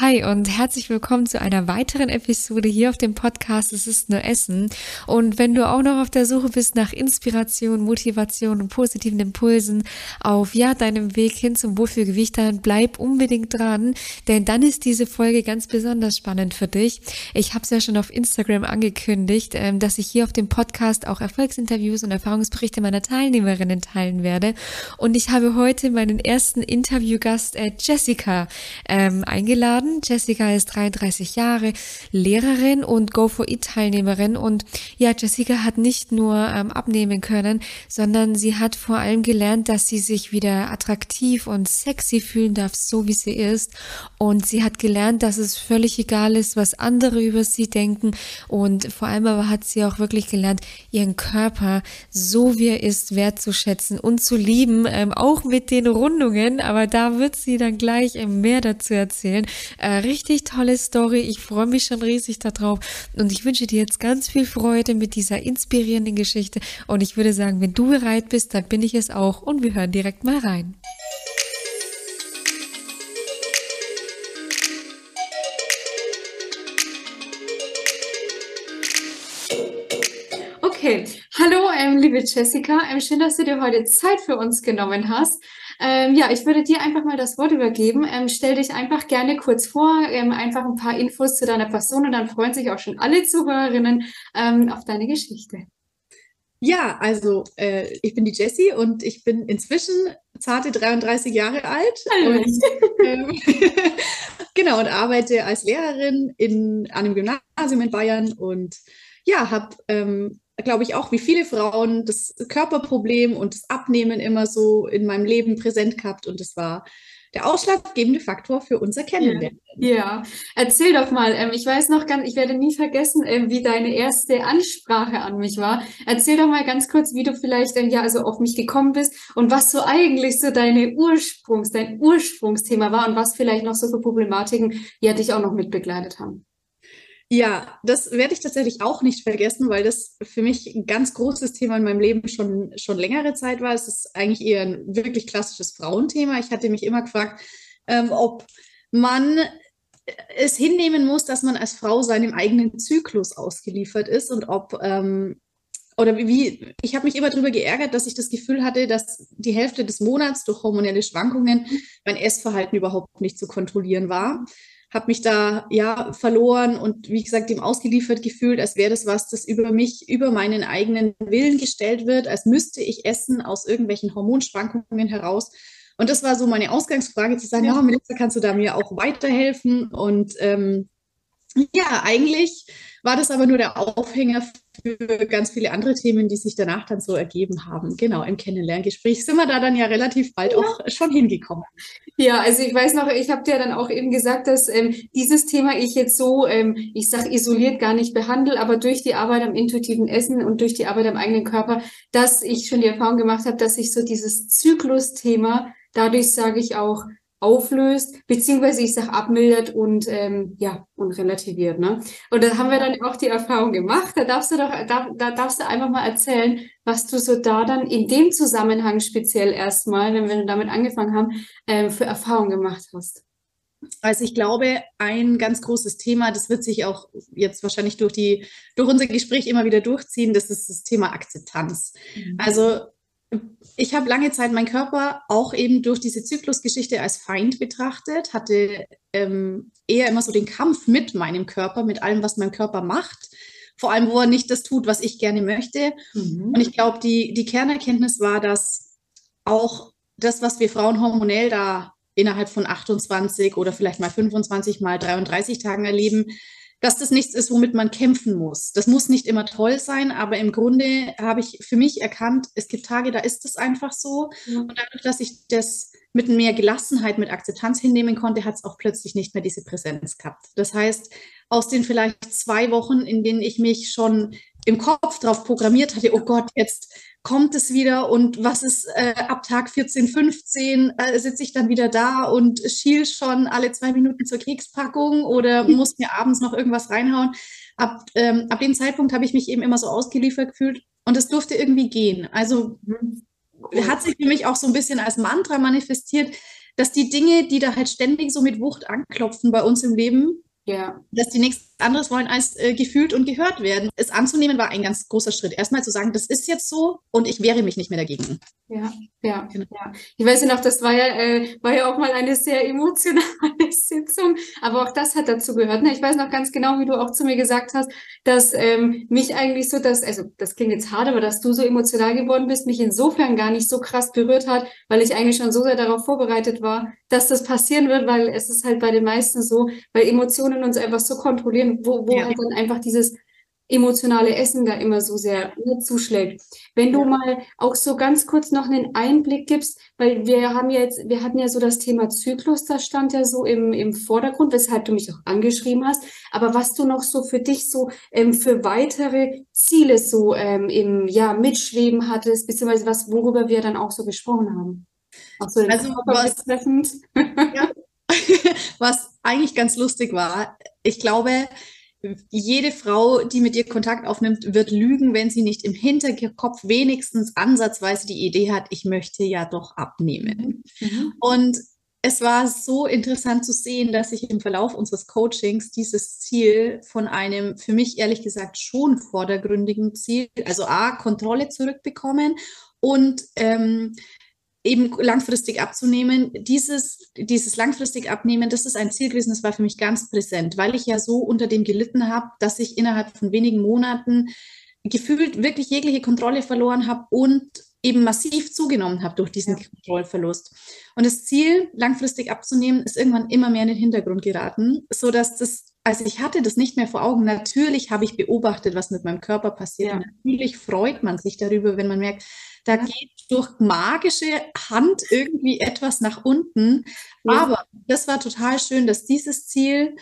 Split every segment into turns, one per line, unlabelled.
Hi und herzlich willkommen zu einer weiteren Episode hier auf dem Podcast Es ist nur Essen. Und wenn du auch noch auf der Suche bist nach Inspiration, Motivation und positiven Impulsen auf ja deinem Weg hin zum Wohlfühlgewicht, dann bleib unbedingt dran, denn dann ist diese Folge ganz besonders spannend für dich. Ich habe es ja schon auf Instagram angekündigt, ähm, dass ich hier auf dem Podcast auch Erfolgsinterviews und Erfahrungsberichte meiner Teilnehmerinnen teilen werde. Und ich habe heute meinen ersten Interviewgast äh, Jessica ähm, eingeladen worden. Jessica ist 33 Jahre, Lehrerin und Go for It Teilnehmerin. Und ja, Jessica hat nicht nur ähm, abnehmen können, sondern sie hat vor allem gelernt, dass sie sich wieder attraktiv und sexy fühlen darf, so wie sie ist. Und sie hat gelernt, dass es völlig egal ist, was andere über sie denken. Und vor allem aber hat sie auch wirklich gelernt, ihren Körper so wie er ist wertzuschätzen und zu lieben, ähm, auch mit den Rundungen. Aber da wird sie dann gleich ähm, mehr dazu erzählen. Äh, richtig tolle Story. Ich freue mich schon riesig darauf. Und ich wünsche dir jetzt ganz viel Freude mit dieser inspirierenden Geschichte. Und ich würde sagen, wenn du bereit bist, dann bin ich es auch. Und wir hören direkt mal rein. Okay, hallo, ähm, liebe Jessica. Ähm, schön, dass du dir heute Zeit für uns genommen hast. Ähm, ja, ich würde dir einfach mal das Wort übergeben. Ähm, stell dich einfach gerne kurz vor, ähm, einfach ein paar Infos zu deiner Person und dann freuen sich auch schon alle Zuhörerinnen ähm, auf deine Geschichte.
Ja, also äh, ich bin die Jessie und ich bin inzwischen zarte 33 Jahre alt. Und, ähm, genau, und arbeite als Lehrerin in einem Gymnasium in Bayern und ja, habe ähm, glaube ich, auch wie viele Frauen das Körperproblem und das Abnehmen immer so in meinem Leben präsent gehabt. Und das war der ausschlaggebende Faktor für unser Kennenlernen.
Ja, ja. erzähl doch mal. Ähm, ich weiß noch ganz, ich werde nie vergessen, ähm, wie deine erste Ansprache an mich war. Erzähl doch mal ganz kurz, wie du vielleicht ähm, ja also auf mich gekommen bist und was so eigentlich so deine Ursprungs, dein Ursprungsthema war und was vielleicht noch so für Problematiken ja dich auch noch mitbegleitet haben.
Ja, das werde ich tatsächlich auch nicht vergessen, weil das für mich ein ganz großes Thema in meinem Leben schon, schon längere Zeit war. Es ist eigentlich eher ein wirklich klassisches Frauenthema. Ich hatte mich immer gefragt, ähm, ob man es hinnehmen muss, dass man als Frau seinem eigenen Zyklus ausgeliefert ist und ob ähm, oder wie, ich habe mich immer darüber geärgert, dass ich das Gefühl hatte, dass die Hälfte des Monats durch hormonelle Schwankungen mein Essverhalten überhaupt nicht zu kontrollieren war habe mich da ja verloren und wie gesagt dem ausgeliefert gefühlt, als wäre das was, das über mich, über meinen eigenen Willen gestellt wird, als müsste ich essen aus irgendwelchen Hormonschwankungen heraus. Und das war so meine Ausgangsfrage, zu sagen, ja, Melissa, kannst du da mir auch weiterhelfen? Und ähm, ja, eigentlich war das aber nur der Aufhänger für ganz viele andere Themen, die sich danach dann so ergeben haben. Genau, im Kennenlerngespräch sind wir da dann ja relativ bald ja. auch schon hingekommen.
Ja, also ich weiß noch, ich habe dir dann auch eben gesagt, dass ähm, dieses Thema ich jetzt so, ähm, ich sag isoliert gar nicht behandle, aber durch die Arbeit am intuitiven Essen und durch die Arbeit am eigenen Körper, dass ich schon die Erfahrung gemacht habe, dass ich so dieses Zyklus-Thema dadurch sage ich auch auflöst, beziehungsweise ich sage abmildert und ähm, ja, und relativiert. Ne? Und da haben wir dann auch die Erfahrung gemacht. Da darfst du doch, da, da darfst du einfach mal erzählen, was du so da dann in dem Zusammenhang speziell erstmal, wenn wir damit angefangen haben, ähm, für Erfahrungen gemacht hast.
Also ich glaube, ein ganz großes Thema, das wird sich auch jetzt wahrscheinlich durch die, durch unser Gespräch immer wieder durchziehen, das ist das Thema Akzeptanz. Mhm. Also ich habe lange Zeit meinen Körper auch eben durch diese Zyklusgeschichte als Feind betrachtet, hatte ähm, eher immer so den Kampf mit meinem Körper, mit allem, was mein Körper macht. Vor allem, wo er nicht das tut, was ich gerne möchte. Mhm. Und ich glaube, die, die Kernerkenntnis war, dass auch das, was wir Frauen hormonell da innerhalb von 28 oder vielleicht mal 25 mal 33 Tagen erleben, dass das nichts ist, womit man kämpfen muss. Das muss nicht immer toll sein, aber im Grunde habe ich für mich erkannt, es gibt Tage, da ist es einfach so. Ja. Und dadurch, dass ich das mit mehr Gelassenheit, mit Akzeptanz hinnehmen konnte, hat es auch plötzlich nicht mehr diese Präsenz gehabt. Das heißt, aus den vielleicht zwei Wochen, in denen ich mich schon im Kopf drauf programmiert hatte, oh Gott, jetzt kommt es wieder und was ist äh, ab Tag 14, 15 äh, sitze ich dann wieder da und schiel schon alle zwei Minuten zur Kekspackung oder muss mir abends noch irgendwas reinhauen. Ab, ähm, ab dem Zeitpunkt habe ich mich eben immer so ausgeliefert gefühlt und es durfte irgendwie gehen. Also hat sich für mich auch so ein bisschen als Mantra manifestiert. dass die Dinge, die da halt ständig so mit Wucht anklopfen bei uns im Leben, ja. Dass die nichts anderes wollen, als äh, gefühlt und gehört werden. Es anzunehmen war ein ganz großer Schritt. Erstmal zu sagen, das ist jetzt so und ich wehre mich nicht mehr dagegen.
Ja, ja, genau. ja. Ich weiß ja noch, das war ja, äh, war ja auch mal eine sehr emotionale Sitzung, aber auch das hat dazu gehört. Ne? Ich weiß noch ganz genau, wie du auch zu mir gesagt hast, dass ähm, mich eigentlich so, dass, also das klingt jetzt hart, aber dass du so emotional geworden bist, mich insofern gar nicht so krass berührt hat, weil ich eigentlich schon so sehr darauf vorbereitet war, dass das passieren wird, weil es ist halt bei den meisten so, weil Emotionen uns einfach so kontrollieren, wo, wo ja. halt dann einfach dieses emotionale Essen da immer so sehr ne, zuschlägt. Wenn du mal auch so ganz kurz noch einen Einblick gibst, weil wir haben jetzt, wir hatten ja so das Thema Zyklus, das stand ja so im, im Vordergrund, weshalb du mich auch angeschrieben hast. Aber was du noch so für dich so ähm, für weitere Ziele so ähm, im ja mitschweben hattest, beziehungsweise was, worüber wir dann auch so gesprochen haben.
Auch so also was, ja, was eigentlich ganz lustig war, ich glaube, jede Frau, die mit dir Kontakt aufnimmt, wird lügen, wenn sie nicht im Hinterkopf wenigstens ansatzweise die Idee hat, ich möchte ja doch abnehmen. Mhm. Und es war so interessant zu sehen, dass ich im Verlauf unseres Coachings dieses Ziel von einem für mich ehrlich gesagt schon vordergründigen Ziel, also A, Kontrolle zurückbekommen und ähm, eben langfristig abzunehmen. Dieses, dieses langfristig Abnehmen, das ist ein Ziel gewesen, das war für mich ganz präsent, weil ich ja so unter dem gelitten habe, dass ich innerhalb von wenigen Monaten gefühlt wirklich jegliche Kontrolle verloren habe und eben massiv zugenommen habe durch diesen ja. Kontrollverlust. Und das Ziel, langfristig abzunehmen, ist irgendwann immer mehr in den Hintergrund geraten, so dass das, also ich hatte das nicht mehr vor Augen. Natürlich habe ich beobachtet, was mit meinem Körper passiert. Ja. Natürlich freut man sich darüber, wenn man merkt, da ja. geht durch magische Hand irgendwie etwas nach unten. Ja. Aber das war total schön, dass dieses Ziel,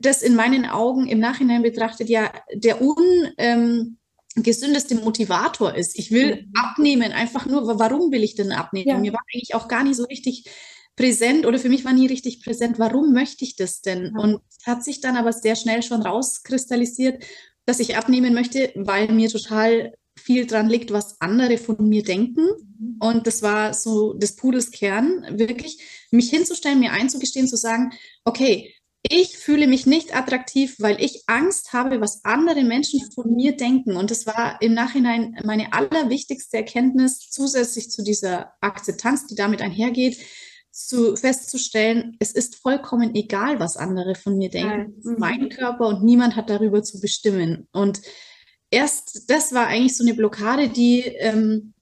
das in meinen Augen im Nachhinein betrachtet, ja der ungesündeste ähm, Motivator ist. Ich will mhm. abnehmen, einfach nur, warum will ich denn abnehmen? Ja. Mir war eigentlich auch gar nicht so richtig präsent oder für mich war nie richtig präsent, warum möchte ich das denn? Ja. Und hat sich dann aber sehr schnell schon rauskristallisiert, dass ich abnehmen möchte, weil mir total viel dran liegt, was andere von mir denken. Mhm. Und das war so des Pudels Kern, wirklich mich hinzustellen, mir einzugestehen, zu sagen, okay, ich fühle mich nicht attraktiv, weil ich Angst habe, was andere Menschen von mir denken. Und das war im Nachhinein meine allerwichtigste Erkenntnis, zusätzlich zu dieser Akzeptanz, die damit einhergeht, zu, festzustellen, es ist vollkommen egal, was andere von mir denken. Ja. Mhm. Mein Körper und niemand hat darüber zu bestimmen. Und erst das war eigentlich so eine Blockade, die, ähm,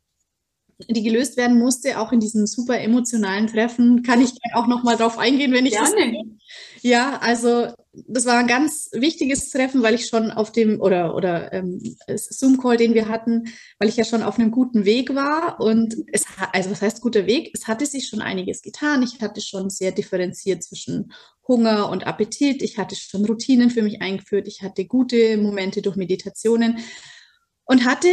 die gelöst werden musste, auch in diesem super emotionalen Treffen. Kann ich auch noch mal drauf eingehen, wenn ich Gerne. das. Ja, also das war ein ganz wichtiges Treffen, weil ich schon auf dem oder oder ähm, Zoom-Call, den wir hatten, weil ich ja schon auf einem guten Weg war und es also was heißt guter Weg? Es hatte sich schon einiges getan. Ich hatte schon sehr differenziert zwischen Hunger und Appetit. Ich hatte schon Routinen für mich eingeführt. Ich hatte gute Momente durch Meditationen und hatte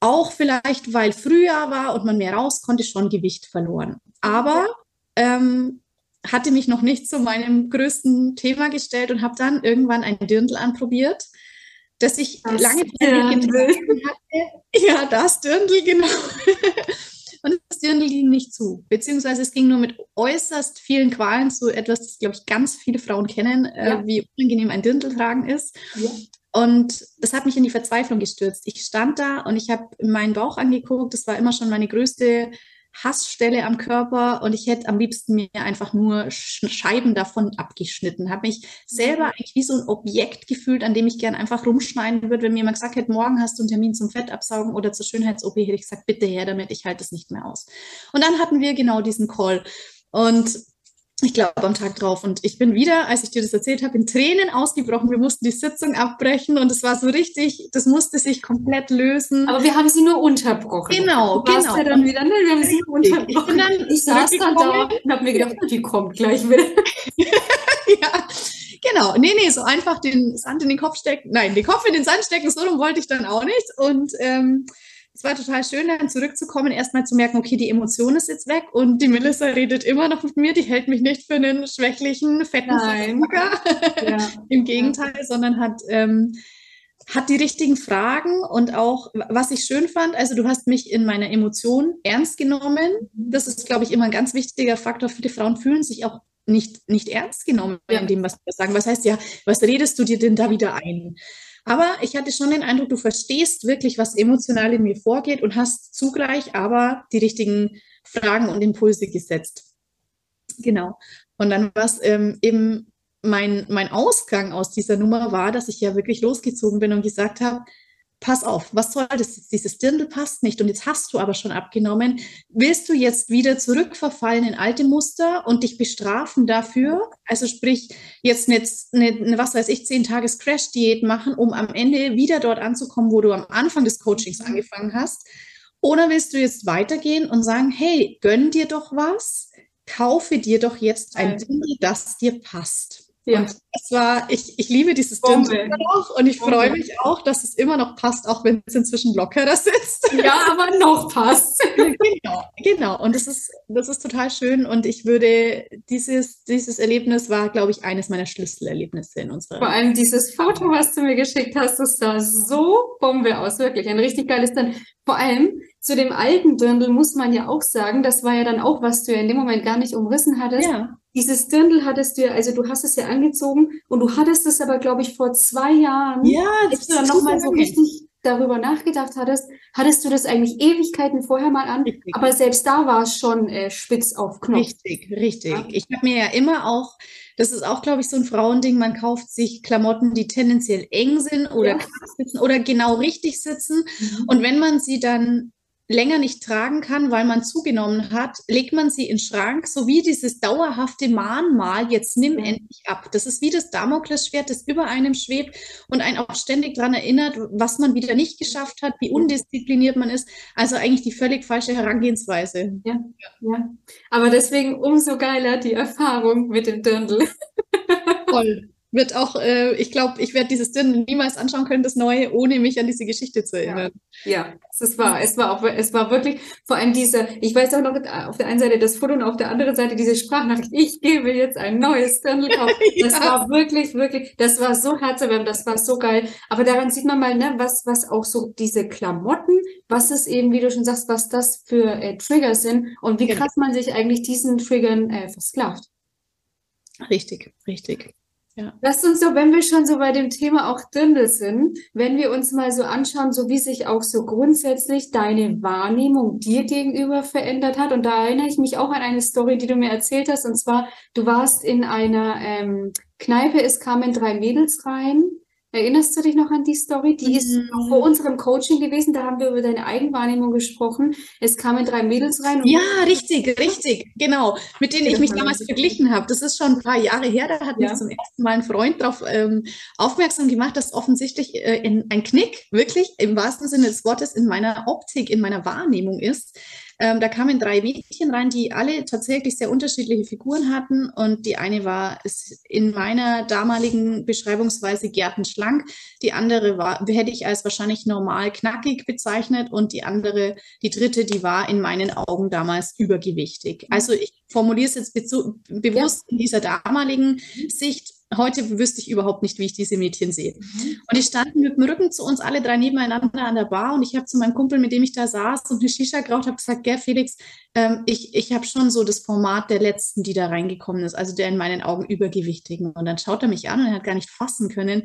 auch vielleicht, weil Frühjahr war und man mehr raus konnte, schon Gewicht verloren. Aber ähm, hatte mich noch nicht zu meinem größten Thema gestellt und habe dann irgendwann ein Dirndl anprobiert, das ich das lange Zeit getragen hatte. Ja, das Dirndl, genau. und das Dirndl ging nicht zu, beziehungsweise es ging nur mit äußerst vielen Qualen zu, etwas, das, glaube ich, ganz viele Frauen kennen, äh, ja. äh, wie unangenehm ein Dirndl tragen ist. Ja. Und das hat mich in die Verzweiflung gestürzt. Ich stand da und ich habe meinen Bauch angeguckt. Das war immer schon meine größte Hassstelle am Körper und ich hätte am liebsten mir einfach nur Scheiben davon abgeschnitten. Habe mich selber eigentlich wie so ein Objekt gefühlt, an dem ich gern einfach rumschneiden würde. Wenn mir jemand gesagt hätte, morgen hast du einen Termin zum Fettabsaugen oder zur Schönheits-OP, hätte ich gesagt, bitte her damit, ich halte es nicht mehr aus. Und dann hatten wir genau diesen Call. Und ich glaube, am Tag drauf. Und ich bin wieder, als ich dir das erzählt habe, in Tränen ausgebrochen. Wir mussten die Sitzung abbrechen und es war so richtig, das musste sich komplett lösen.
Aber wir haben sie nur unterbrochen.
Genau, du genau. Ja dann wieder, ne? Wir haben sie nur unterbrochen.
Ich, dann ich saß dann da und habe mir gedacht, die kommt gleich wieder.
ja, genau. Nee, nee, so einfach den Sand in den Kopf stecken. Nein, den Kopf in den Sand stecken, so wollte ich dann auch nicht. Und ähm, es war total schön, dann zurückzukommen, erstmal zu merken, okay, die Emotion ist jetzt weg und die Melissa redet immer noch mit mir, die hält mich nicht für einen schwächlichen, fetten
Nein.
ja. Im Gegenteil, ja. sondern hat ähm, hat die richtigen Fragen und auch, was ich schön fand, also du hast mich in meiner Emotion ernst genommen. Mhm. Das ist, glaube ich, immer ein ganz wichtiger Faktor. Viele Frauen fühlen sich auch nicht, nicht ernst genommen ja. in dem, was wir sagen. Was heißt ja, was redest du dir denn da wieder ein? Aber ich hatte schon den Eindruck, du verstehst wirklich, was emotional in mir vorgeht und hast zugleich aber die richtigen Fragen und Impulse gesetzt. Genau. Und dann war es ähm, eben mein, mein Ausgang aus dieser Nummer war, dass ich ja wirklich losgezogen bin und gesagt habe, pass auf, was soll das? Dieses Dirndl passt nicht und jetzt hast du aber schon abgenommen. Willst du jetzt wieder zurückverfallen in alte Muster und dich bestrafen dafür? Also sprich, jetzt eine, eine was weiß ich, zehn Tages Crash-Diät machen, um am Ende wieder dort anzukommen, wo du am Anfang des Coachings mhm. angefangen hast? Oder willst du jetzt weitergehen und sagen, hey, gönn dir doch was, kaufe dir doch jetzt ein Dirndl, das dir passt. Ja. Und es war, ich, ich liebe dieses Bombe. noch und ich freue mich auch, dass es immer noch passt, auch wenn es inzwischen lockerer sitzt.
Ja, aber noch passt.
genau, genau. Und das ist, das ist total schön und ich würde, dieses, dieses Erlebnis war, glaube ich, eines meiner Schlüsselerlebnisse in unserer.
Vor allem dieses Foto, was du mir geschickt hast, das sah so Bombe aus, wirklich. Ein richtig geiles dann. Vor allem, zu dem alten Dirndl muss man ja auch sagen, das war ja dann auch, was du ja in dem Moment gar nicht umrissen hattest. Ja. Dieses Dirndl hattest du ja, also du hast es ja angezogen und du hattest es aber, glaube ich, vor zwei Jahren,
ja,
als du dann nochmal so richtig darüber nachgedacht hattest, hattest du das eigentlich Ewigkeiten vorher mal an, richtig. aber selbst da war es schon äh, spitz auf Knopf.
Richtig, richtig. Ja. Ich habe mir ja immer auch, das ist auch, glaube ich, so ein Frauending, man kauft sich Klamotten, die tendenziell eng sind oder ja. sitzen oder genau richtig sitzen. Mhm. Und wenn man sie dann länger nicht tragen kann, weil man zugenommen hat, legt man sie in den Schrank, so wie dieses dauerhafte Mahnmal, jetzt nimm endlich ab. Das ist wie das Damoklesschwert, das über einem schwebt und einen auch ständig daran erinnert, was man wieder nicht geschafft hat, wie undiszipliniert man ist. Also eigentlich die völlig falsche Herangehensweise.
Ja, ja. Aber deswegen umso geiler die Erfahrung mit dem Dirndl.
Voll wird auch, äh, ich glaube, ich werde dieses Dirndl niemals anschauen können, das Neue, ohne mich an diese Geschichte zu erinnern.
Ja, ja es war, es war auch, es war wirklich, vor allem diese, ich weiß auch noch, auf der einen Seite das Foto und auf der anderen Seite diese Sprachnachricht, ich gebe jetzt ein neues Dirndl kaufen. Das ja. war wirklich, wirklich, das war so herzerwärmend, das war so geil. Aber daran sieht man mal, ne, was, was auch so diese Klamotten, was es eben, wie du schon sagst, was das für äh, Trigger sind und wie krass man sich eigentlich diesen Triggern äh, versklavt.
Richtig, richtig.
Ja. Lasst uns so, wenn wir schon so bei dem Thema auch Dirndl sind, wenn wir uns mal so anschauen, so wie sich auch so grundsätzlich deine Wahrnehmung dir gegenüber verändert hat. Und da erinnere ich mich auch an eine Story, die du mir erzählt hast. Und zwar, du warst in einer ähm, Kneipe, es kamen drei Mädels rein Erinnerst du dich noch an die Story? Die mhm. ist vor unserem Coaching gewesen. Da haben wir über deine Eigenwahrnehmung gesprochen. Es kamen drei Mädels rein.
ja, richtig, richtig, genau. Mit denen ich mich damals verglichen habe. Das ist schon ein paar Jahre her. Da hat ja. mich zum ersten Mal ein Freund darauf ähm, aufmerksam gemacht, dass offensichtlich äh, in, ein Knick wirklich im wahrsten Sinne des Wortes in meiner Optik, in meiner Wahrnehmung ist. Ähm, da kamen drei Mädchen rein, die alle tatsächlich sehr unterschiedliche Figuren hatten. Und die eine war in meiner damaligen Beschreibungsweise gärtenschlank. Die andere war, hätte ich als wahrscheinlich normal knackig bezeichnet. Und die andere, die dritte, die war in meinen Augen damals übergewichtig. Also ich formuliere es jetzt bewusst ja. in dieser damaligen Sicht heute wüsste ich überhaupt nicht, wie ich diese Mädchen sehe. Mhm. Und die standen mit dem Rücken zu uns alle drei nebeneinander an der Bar und ich habe zu meinem Kumpel, mit dem ich da saß und eine Shisha geraucht habe, gesagt, gell, Felix, ähm, ich, ich habe schon so das Format der Letzten, die da reingekommen ist, also der in meinen Augen übergewichtigen. Und dann schaut er mich an und er hat gar nicht fassen können,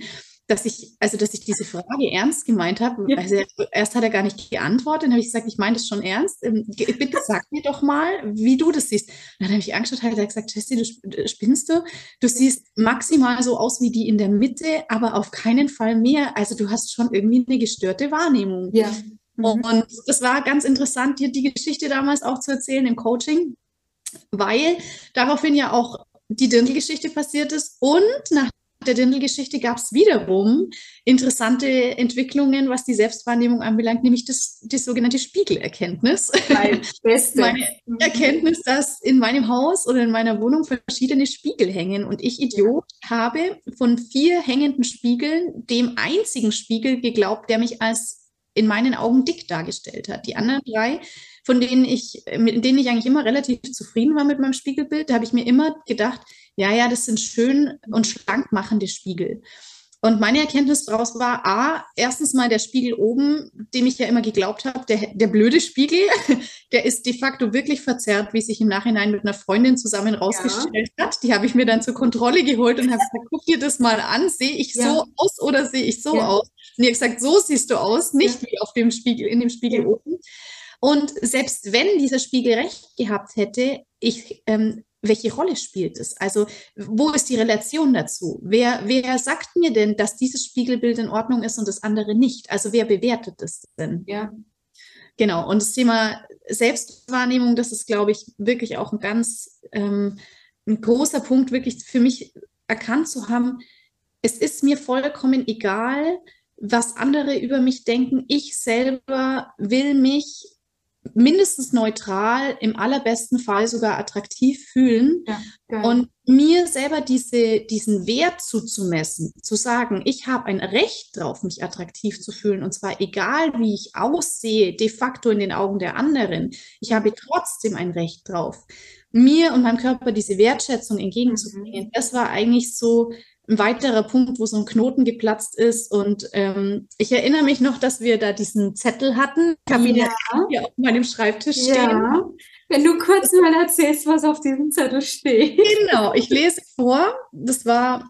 dass ich, also dass ich diese Frage ernst gemeint habe. Ja. Also erst hat er gar nicht geantwortet, dann habe ich gesagt, ich meine das schon ernst. Ähm, bitte sag mir doch mal, wie du das siehst. Und dann habe ich angeschaut, hat er gesagt, Jessie, du spinnst du? Du siehst maximal so aus wie die in der Mitte, aber auf keinen Fall mehr. Also du hast schon irgendwie eine gestörte Wahrnehmung.
Ja.
Mhm. Und es war ganz interessant, dir die Geschichte damals auch zu erzählen im Coaching, weil daraufhin ja auch die Dirndl-Geschichte passiert ist und nach der Dindel-Geschichte gab es wiederum interessante Entwicklungen, was die Selbstwahrnehmung anbelangt, nämlich das, die sogenannte Spiegelerkenntnis.
Beste.
Meine Erkenntnis, dass in meinem Haus oder in meiner Wohnung verschiedene Spiegel hängen und ich Idiot habe von vier hängenden Spiegeln dem einzigen Spiegel geglaubt, der mich als in meinen Augen dick dargestellt hat. Die anderen drei von denen ich, mit denen ich eigentlich immer relativ zufrieden war mit meinem Spiegelbild, da habe ich mir immer gedacht, ja, ja, das sind schön und schlank machende Spiegel. Und meine Erkenntnis daraus war, a, erstens mal der Spiegel oben, dem ich ja immer geglaubt habe, der, der blöde Spiegel, der ist de facto wirklich verzerrt, wie sich im Nachhinein mit einer Freundin zusammen rausgestellt ja. hat. Die habe ich mir dann zur Kontrolle geholt und habe gesagt, guck dir das mal an, sehe ich ja. so aus oder sehe ich so ja. aus? Und ihr gesagt, so siehst du aus, nicht wie auf dem Spiegel, in dem Spiegel oben. Und selbst wenn dieser Spiegel recht gehabt hätte, ich ähm, welche Rolle spielt es? Also wo ist die Relation dazu? Wer, wer sagt mir denn, dass dieses Spiegelbild in Ordnung ist und das andere nicht? Also wer bewertet es denn?
Ja.
Genau, und das Thema Selbstwahrnehmung, das ist, glaube ich, wirklich auch ein ganz ähm, ein großer Punkt, wirklich für mich erkannt zu haben, es ist mir vollkommen egal, was andere über mich denken. Ich selber will mich mindestens neutral, im allerbesten Fall sogar attraktiv fühlen ja, und mir selber diese, diesen Wert zuzumessen, zu sagen, ich habe ein Recht drauf, mich attraktiv zu fühlen und zwar egal, wie ich aussehe, de facto in den Augen der anderen, ich habe trotzdem ein Recht drauf, mir und meinem Körper diese Wertschätzung entgegenzubringen. Mhm. Das war eigentlich so ein weiterer Punkt, wo so ein Knoten geplatzt ist. Und ähm, ich erinnere mich noch, dass wir da diesen Zettel hatten. Ich habe ihn ja. hier auf meinem Schreibtisch stehen. Ja.
Wenn du kurz mal erzählst, was auf diesem Zettel steht.
Genau, ich lese vor. Das war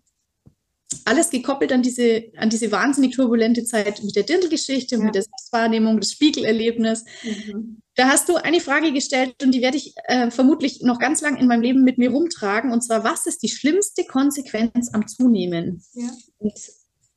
alles gekoppelt an diese, an diese wahnsinnig turbulente Zeit mit der Dirndl-Geschichte, ja. mit der Selbstwahrnehmung, das Spiegelerlebnis. Mhm. Da hast du eine Frage gestellt und die werde ich äh, vermutlich noch ganz lang in meinem Leben mit mir rumtragen. Und zwar, was ist die schlimmste Konsequenz am Zunehmen? Ja. Und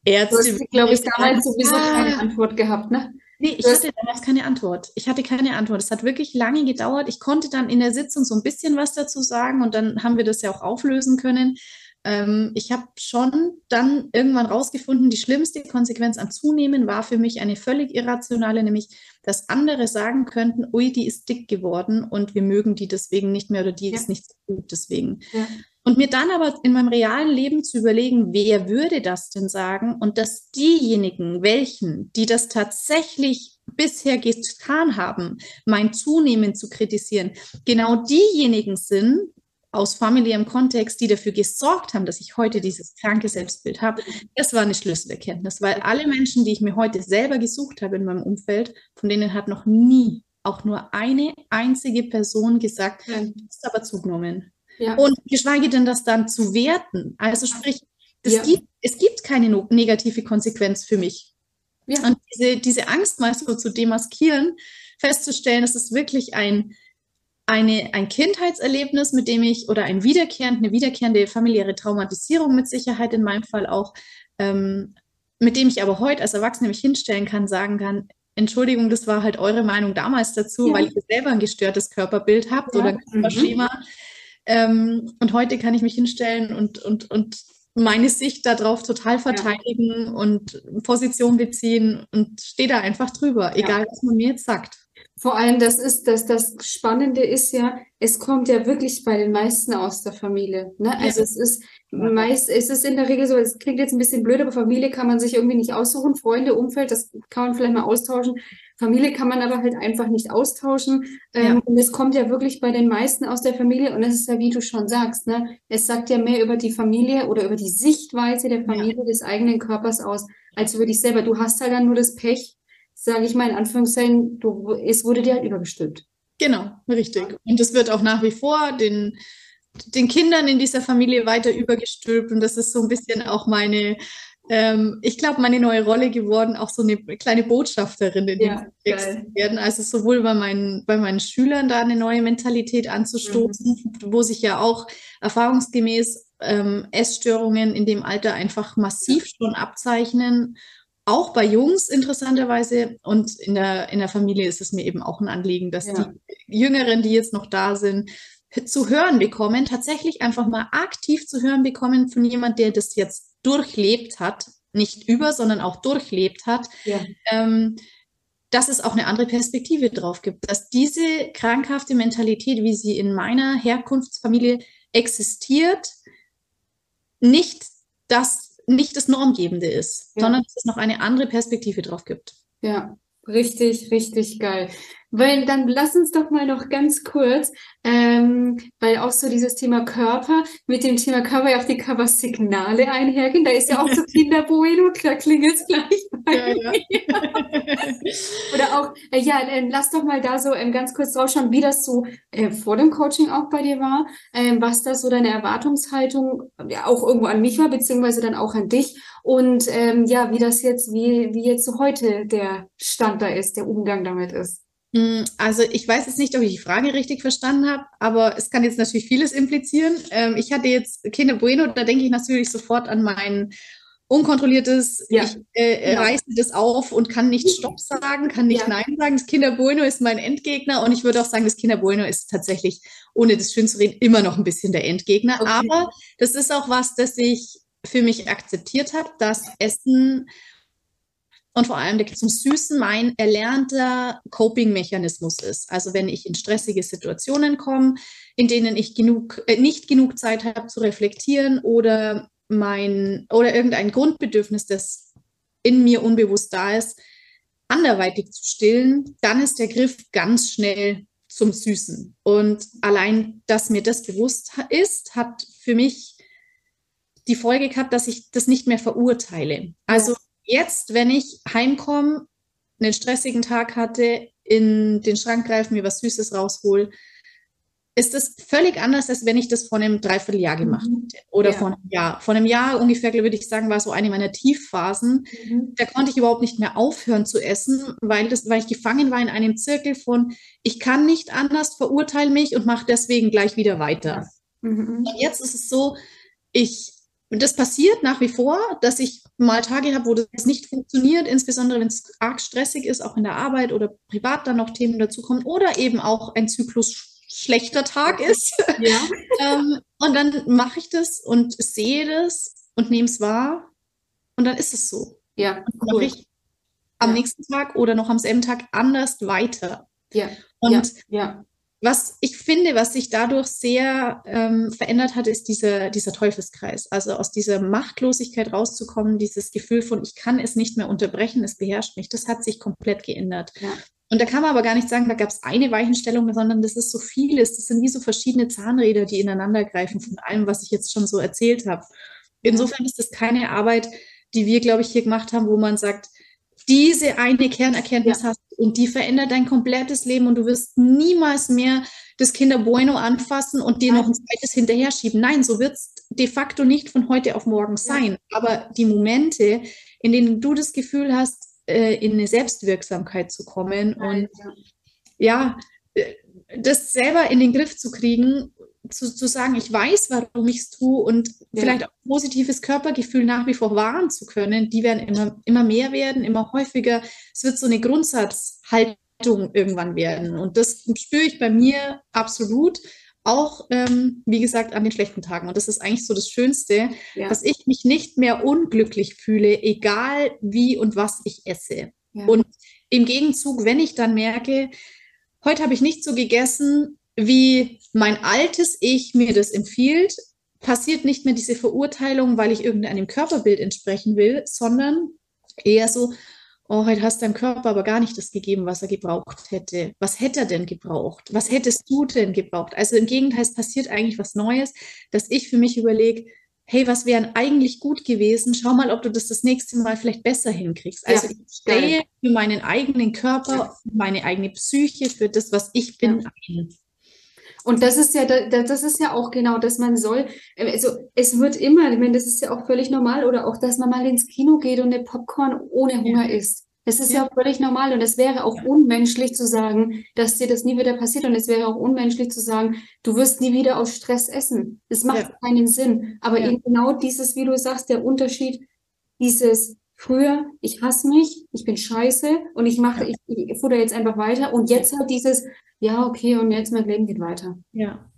Ärzte. Du hast, glaube ich, damals sowieso ah, keine Antwort gehabt, ne?
Nee, ich hatte damals keine Antwort. Ich hatte keine Antwort. Es hat wirklich lange gedauert. Ich konnte dann in der Sitzung so ein bisschen was dazu sagen und dann haben wir das ja auch auflösen können. Ähm, ich habe schon dann irgendwann rausgefunden, die schlimmste Konsequenz am Zunehmen war für mich eine völlig irrationale, nämlich, dass andere sagen könnten, ui, die ist dick geworden und wir mögen die deswegen nicht mehr oder die ja. ist nicht so gut deswegen. Ja. Und mir dann aber in meinem realen Leben zu überlegen, wer würde das denn sagen und dass diejenigen, welchen, die das tatsächlich bisher getan haben, mein Zunehmen zu kritisieren, genau diejenigen sind, aus familiärem Kontext, die dafür gesorgt haben, dass ich heute dieses kranke Selbstbild habe, das war eine Schlüsselerkenntnis, weil alle Menschen, die ich mir heute selber gesucht habe in meinem Umfeld, von denen hat noch nie auch nur eine einzige Person gesagt, ja. du bist aber zugenommen. Ja. Und geschweige denn, das dann zu werten. Also sprich, ja. gibt, es gibt keine negative Konsequenz für mich. Und diese, diese Angst mal so zu demaskieren, festzustellen, es ist wirklich ein, eine, ein Kindheitserlebnis, mit dem ich, oder ein wiederkehrend, eine wiederkehrende familiäre Traumatisierung mit Sicherheit in meinem Fall auch, ähm, mit dem ich aber heute als Erwachsene mich hinstellen kann, sagen kann, Entschuldigung, das war halt eure Meinung damals dazu, ja. weil ihr selber ein gestörtes Körperbild habt ja. oder ein Körperschema. Mhm. Ähm, und heute kann ich mich hinstellen und, und, und meine Sicht darauf total verteidigen ja. und Position beziehen und stehe da einfach drüber, egal was man mir jetzt sagt.
Vor allem, das ist, dass das Spannende ist ja, es kommt ja wirklich bei den meisten aus der Familie. Ne? Also ja. es ist meist, es ist in der Regel so, es klingt jetzt ein bisschen blöd, aber Familie kann man sich irgendwie nicht aussuchen. Freunde, Umfeld, das kann man vielleicht mal austauschen. Familie kann man aber halt einfach nicht austauschen. Ja. Ähm, und es kommt ja wirklich bei den meisten aus der Familie. Und es ist ja, wie du schon sagst, ne? es sagt ja mehr über die Familie oder über die Sichtweise der Familie ja. des eigenen Körpers aus, als über dich selber. Du hast halt dann nur das Pech, sage ich mal in Anführungszeichen, du, es wurde dir halt übergestülpt.
Genau, richtig. Und es wird auch nach wie vor den, den Kindern in dieser Familie weiter übergestülpt. Und das ist so ein bisschen auch meine, ähm, ich glaube, meine neue Rolle geworden, auch so eine kleine Botschafterin in ja, dem zu werden. Also sowohl bei meinen, bei meinen Schülern da eine neue Mentalität anzustoßen, mhm. wo sich ja auch erfahrungsgemäß ähm, Essstörungen in dem Alter einfach massiv schon abzeichnen auch bei Jungs interessanterweise und in der, in der Familie ist es mir eben auch ein Anliegen, dass ja. die Jüngeren, die jetzt noch da sind, zu hören bekommen, tatsächlich einfach mal aktiv zu hören bekommen von jemand, der das jetzt durchlebt hat, nicht über, sondern auch durchlebt hat, ja. ähm, dass es auch eine andere Perspektive drauf gibt, dass diese krankhafte Mentalität, wie sie in meiner Herkunftsfamilie existiert, nicht das nicht das Normgebende ist, ja. sondern dass es noch eine andere Perspektive drauf gibt.
Ja, richtig, richtig geil. Weil dann lass uns doch mal noch ganz kurz, ähm, weil auch so dieses Thema Körper, mit dem Thema Körper ja auch die Körpersignale einhergehen. Da ist ja auch so Kinderbueno, da klingelt es gleich bei ja, ja. Oder auch, äh, ja, äh, lass doch mal da so ähm, ganz kurz drauf schauen, wie das so äh, vor dem Coaching auch bei dir war, ähm, was da so deine Erwartungshaltung ja, auch irgendwo an mich war, beziehungsweise dann auch an dich und ähm, ja, wie das jetzt, wie, wie jetzt so heute der Stand da ist, der Umgang damit ist.
Hm, also ich weiß jetzt nicht, ob ich die Frage richtig verstanden habe, aber es kann jetzt natürlich vieles implizieren. Ähm, ich hatte jetzt Kinder Bueno, da denke ich natürlich sofort an mein unkontrolliertes, ja. ich äh, ja. reiße das auf und kann nicht Stopp sagen, kann nicht ja. Nein sagen. Das Kinder Bueno ist mein Endgegner und ich würde auch sagen, das Kinder Bueno ist tatsächlich, ohne das schön zu reden, immer noch ein bisschen der Endgegner. Okay. Aber das ist auch was, das ich für mich akzeptiert habe, dass Essen und vor allem der zum Süßen mein erlernter Coping-Mechanismus ist. Also wenn ich in stressige Situationen komme, in denen ich genug, äh, nicht genug Zeit habe zu reflektieren oder mein oder irgendein Grundbedürfnis, das in mir unbewusst da ist, anderweitig zu stillen, dann ist der Griff ganz schnell zum Süßen. Und allein, dass mir das bewusst ist, hat für mich die Folge gehabt, dass ich das nicht mehr verurteile. Also jetzt, wenn ich heimkomme, einen stressigen Tag hatte, in den Schrank greifen, mir was Süßes raushol, ist das völlig anders, als wenn ich das vor einem Dreivierteljahr gemacht mhm. hätte. Oder ja. vor einem Jahr. Vor einem Jahr ungefähr, würde ich sagen, war so eine meiner Tiefphasen. Mhm. Da konnte ich überhaupt nicht mehr aufhören zu essen, weil, das, weil ich gefangen war in einem Zirkel von, ich kann nicht anders, verurteile mich und mache deswegen gleich wieder weiter. Mhm. Und jetzt ist es so, ich und das passiert nach wie vor, dass ich mal Tage habe, wo das nicht funktioniert, insbesondere wenn es arg stressig ist, auch in der Arbeit oder privat dann noch Themen dazukommen oder eben auch ein Zyklus schlechter Tag ist. Ja. ähm, und dann mache ich das und sehe das und nehme es wahr und dann ist es so.
Ja,
und cool. ich am ja. nächsten Tag oder noch am selben Tag anders weiter.
Ja.
Und
ja. ja
was ich finde, was sich dadurch sehr ähm, verändert hat, ist dieser, dieser Teufelskreis. Also aus dieser Machtlosigkeit rauszukommen, dieses Gefühl von, ich kann es nicht mehr unterbrechen, es beherrscht mich, das hat sich komplett geändert. Ja. Und da kann man aber gar nicht sagen, da gab es eine Weichenstellung, sondern das ist so vieles. Das sind wie so verschiedene Zahnräder, die ineinander greifen von allem, was ich jetzt schon so erzählt habe. Insofern ist das keine Arbeit, die wir, glaube ich, hier gemacht haben, wo man sagt, diese eine Kernerkenntnis ja. hast und die verändert dein komplettes Leben und du wirst niemals mehr das Kinder Bueno anfassen und dir noch ein zweites hinterher schieben. Nein, so wird es de facto nicht von heute auf morgen sein. Ja. Aber die Momente, in denen du das Gefühl hast, äh, in eine Selbstwirksamkeit zu kommen Nein, und ja. ja, äh, das selber in den Griff zu kriegen zu, zu sagen, ich weiß, warum ich es tue und ja. vielleicht auch positives Körpergefühl nach wie vor wahren zu können, die werden immer, immer mehr werden, immer häufiger. Es wird so eine Grundsatzhaltung irgendwann werden. Und das spüre ich bei mir absolut. Auch, ähm, wie gesagt, an den schlechten Tagen. Und das ist eigentlich so das Schönste, ja. dass ich mich nicht mehr unglücklich fühle, egal wie und was ich esse. Ja. Und im Gegenzug, wenn ich dann merke, heute habe ich nicht so gegessen, wie mein altes Ich mir das empfiehlt, passiert nicht mehr diese Verurteilung, weil ich irgendeinem Körperbild entsprechen will, sondern eher so, oh, heute hast deinem Körper aber gar nicht das gegeben, was er gebraucht hätte. Was hätte er denn gebraucht? Was hättest du denn gebraucht? Also im Gegenteil, es passiert eigentlich was Neues, dass ich für mich überlege, hey, was wäre eigentlich gut gewesen? Schau mal, ob du das das nächste Mal vielleicht besser hinkriegst. Also ja, ich stehe für meinen eigenen Körper, für meine eigene Psyche, für das, was ich bin, ja. ein.
Und das ist ja, das ist ja auch genau, dass man soll, also es wird immer, ich meine, das ist ja auch völlig normal, oder auch, dass man mal ins Kino geht und eine Popcorn ohne Hunger ja. isst. Das ist ja. ja völlig normal und es wäre auch ja. unmenschlich zu sagen, dass dir das nie wieder passiert und es wäre auch unmenschlich zu sagen, du wirst nie wieder aus Stress essen. Das macht ja. keinen Sinn. Aber eben genau dieses, wie du sagst, der Unterschied, dieses früher, ich hasse mich, ich bin scheiße und ich mache, ich, ich futter jetzt einfach weiter und jetzt halt dieses, ja, okay, und jetzt mein Leben geht weiter.
Ja.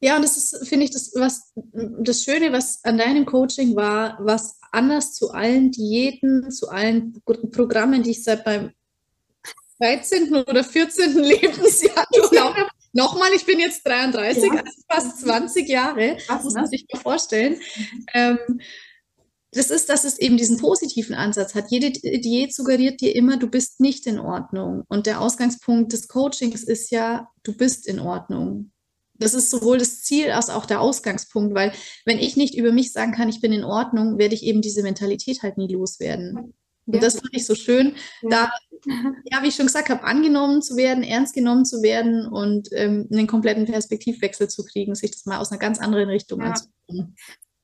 Ja, und das ist, finde ich, das, was, das Schöne, was an deinem Coaching war, was anders zu allen Diäten, zu allen Programmen, die ich seit meinem 13. oder 14. Lebensjahr durchlaufen habe. Nochmal, ich bin jetzt 33, ja. also fast 20 Jahre, das muss man sich mal vorstellen. Mhm. Ähm, das ist, dass es eben diesen positiven Ansatz hat. Jede Diät suggeriert dir immer, du bist nicht in Ordnung. Und der Ausgangspunkt des Coachings ist ja, du bist in Ordnung. Das ist sowohl das Ziel als auch der Ausgangspunkt, weil wenn ich nicht über mich sagen kann, ich bin in Ordnung, werde ich eben diese Mentalität halt nie loswerden. Und ja. das fand ich so schön, ja. da, ja, wie ich schon gesagt habe, angenommen zu werden, ernst genommen zu werden und ähm, einen kompletten Perspektivwechsel zu kriegen, sich das mal aus einer ganz anderen Richtung ja. anzugucken.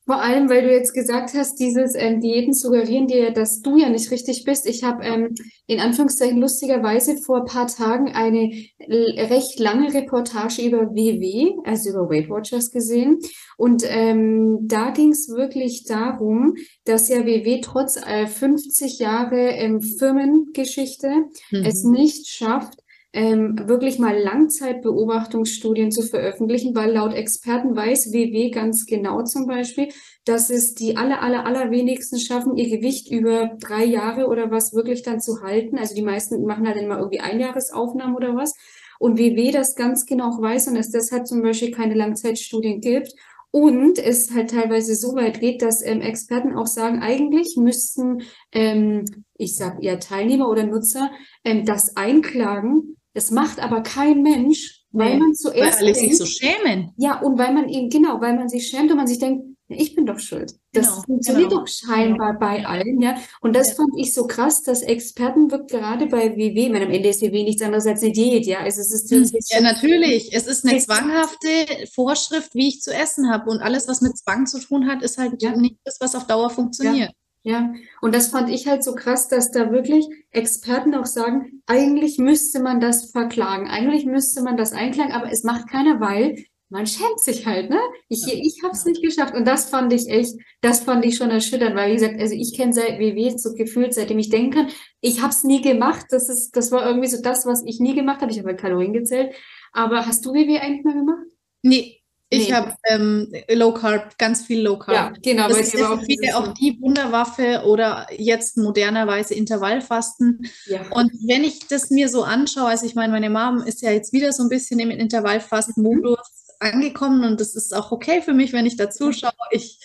Vor allem, weil du jetzt gesagt hast, dieses ähm, Diäten suggerieren dir, dass du ja nicht richtig bist. Ich habe ähm, in Anführungszeichen lustigerweise vor ein paar Tagen eine recht lange Reportage über WW, also über Weight Watchers gesehen. Und ähm, da ging es wirklich darum, dass ja WW trotz äh, 50 Jahre ähm, Firmengeschichte mhm. es nicht schafft, ähm, wirklich mal Langzeitbeobachtungsstudien zu veröffentlichen, weil laut Experten weiß WW ganz genau zum Beispiel, dass es die aller, aller, allerwenigsten schaffen, ihr Gewicht über drei Jahre oder was wirklich dann zu halten. Also die meisten machen halt immer irgendwie Einjahresaufnahmen oder was. Und WW das ganz genau weiß und es deshalb zum Beispiel keine Langzeitstudien gibt. Und es halt teilweise so weit geht, dass ähm, Experten auch sagen, eigentlich müssten, ähm, ich sag eher Teilnehmer oder Nutzer, ähm, das einklagen, das macht aber kein Mensch, weil nee, man zuerst.
Weil alle sich so schämen.
Ja, und weil man eben, genau, weil man sich schämt und man sich denkt, ich bin doch schuld. Das genau, funktioniert genau. doch scheinbar genau. bei allen, ja. Und das ja. fand ich so krass, dass Experten wird gerade bei WW, wenn am Ende ist WW nichts anderes als eine Diät, ja. Also es ist
hm. ja natürlich. Es ist eine zwanghafte Vorschrift, wie ich zu essen habe. Und alles, was mit Zwang zu tun hat, ist halt ja. nicht das, was auf Dauer funktioniert.
Ja. Und das fand ich halt so krass, dass da wirklich Experten auch sagen, eigentlich müsste man das verklagen, eigentlich müsste man das einklagen, aber es macht keiner, weil man schämt sich halt, ne? Ich, ich habe es nicht geschafft. Und das fand ich echt, das fand ich schon erschütternd, weil wie gesagt, also ich kenne seit WW so gefühlt, seitdem ich denken kann, ich habe es nie gemacht. Das ist, das war irgendwie so das, was ich nie gemacht habe. Ich habe halt Kalorien gezählt. Aber hast du WW eigentlich mal gemacht?
Nee, ich nee. habe ähm, Low Carb, ganz viel Low Carb. Ja,
genau.
Das ist für viele auch die Wunderwaffe oder jetzt modernerweise Intervallfasten. Ja. Und wenn ich das mir so anschaue, also ich meine, meine Mom ist ja jetzt wieder so ein bisschen im Intervallfasten-Modus mhm. angekommen und das ist auch okay für mich, wenn ich dazu schaue. Ich,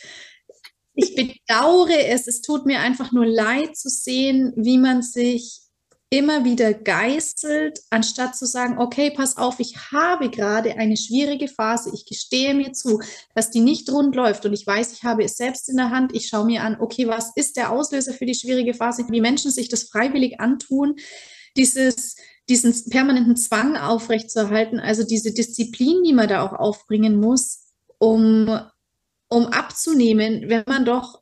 ich bedauere es. Es tut mir einfach nur leid zu sehen, wie man sich immer wieder geißelt, anstatt zu sagen, okay, pass auf, ich habe gerade eine schwierige Phase, ich gestehe mir zu, dass die nicht rund läuft. Und ich weiß, ich habe es selbst in der Hand, ich schaue mir an, okay, was ist der Auslöser für die schwierige Phase, wie Menschen sich das freiwillig antun, dieses diesen permanenten Zwang aufrechtzuerhalten, also diese Disziplin, die man da auch aufbringen muss, um, um abzunehmen, wenn man doch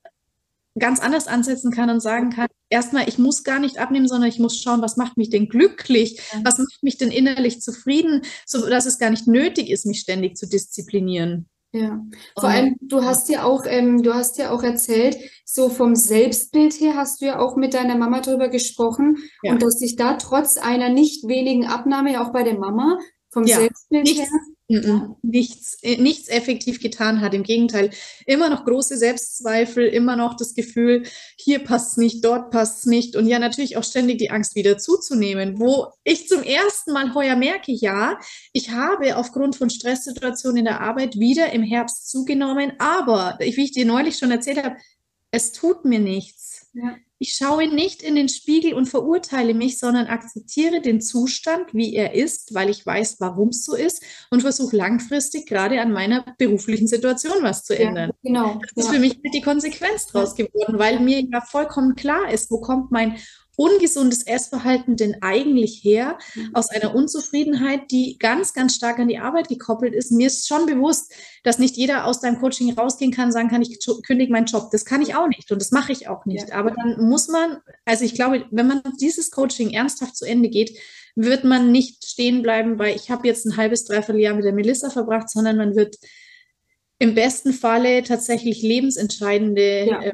ganz anders ansetzen kann und sagen kann, erstmal, ich muss gar nicht abnehmen, sondern ich muss schauen, was macht mich denn glücklich, was macht mich denn innerlich zufrieden, so dass es gar nicht nötig ist, mich ständig zu disziplinieren.
Ja, vor allem, du hast ja auch, ähm, du hast ja auch erzählt, so vom Selbstbild her hast du ja auch mit deiner Mama drüber gesprochen ja. und dass sich da trotz einer nicht wenigen Abnahme ja auch bei der Mama vom ja. Selbstbild
nichts, her nichts, äh, nichts effektiv getan hat. Im Gegenteil, immer noch große Selbstzweifel, immer noch das Gefühl, hier passt es nicht, dort passt es nicht. Und ja, natürlich auch ständig die Angst wieder zuzunehmen, wo ich zum ersten Mal heuer merke, ja, ich habe aufgrund von Stresssituationen in der Arbeit wieder im Herbst zugenommen, aber wie ich dir neulich schon erzählt habe, es tut mir nichts. Ja. Ich schaue nicht in den Spiegel und verurteile mich, sondern akzeptiere den Zustand, wie er ist, weil ich weiß, warum es so ist und versuche langfristig gerade an meiner beruflichen Situation was zu ändern. Ja, genau. Das ist ja. für mich die Konsequenz draus geworden, weil mir ja vollkommen klar ist, wo kommt mein ungesundes Essverhalten denn eigentlich her? Mhm. Aus einer Unzufriedenheit, die ganz, ganz stark an die Arbeit gekoppelt ist. Mir ist schon bewusst, dass nicht jeder aus deinem Coaching rausgehen kann, sagen kann, ich kündige meinen Job. Das kann ich auch nicht und das mache ich auch nicht. Ja. Aber dann muss man, also ich glaube, wenn man dieses Coaching ernsthaft zu Ende geht, wird man nicht stehen bleiben, weil ich habe jetzt ein halbes, dreiviertel Jahr mit der Melissa verbracht, sondern man wird im besten Falle tatsächlich lebensentscheidende ja. äh,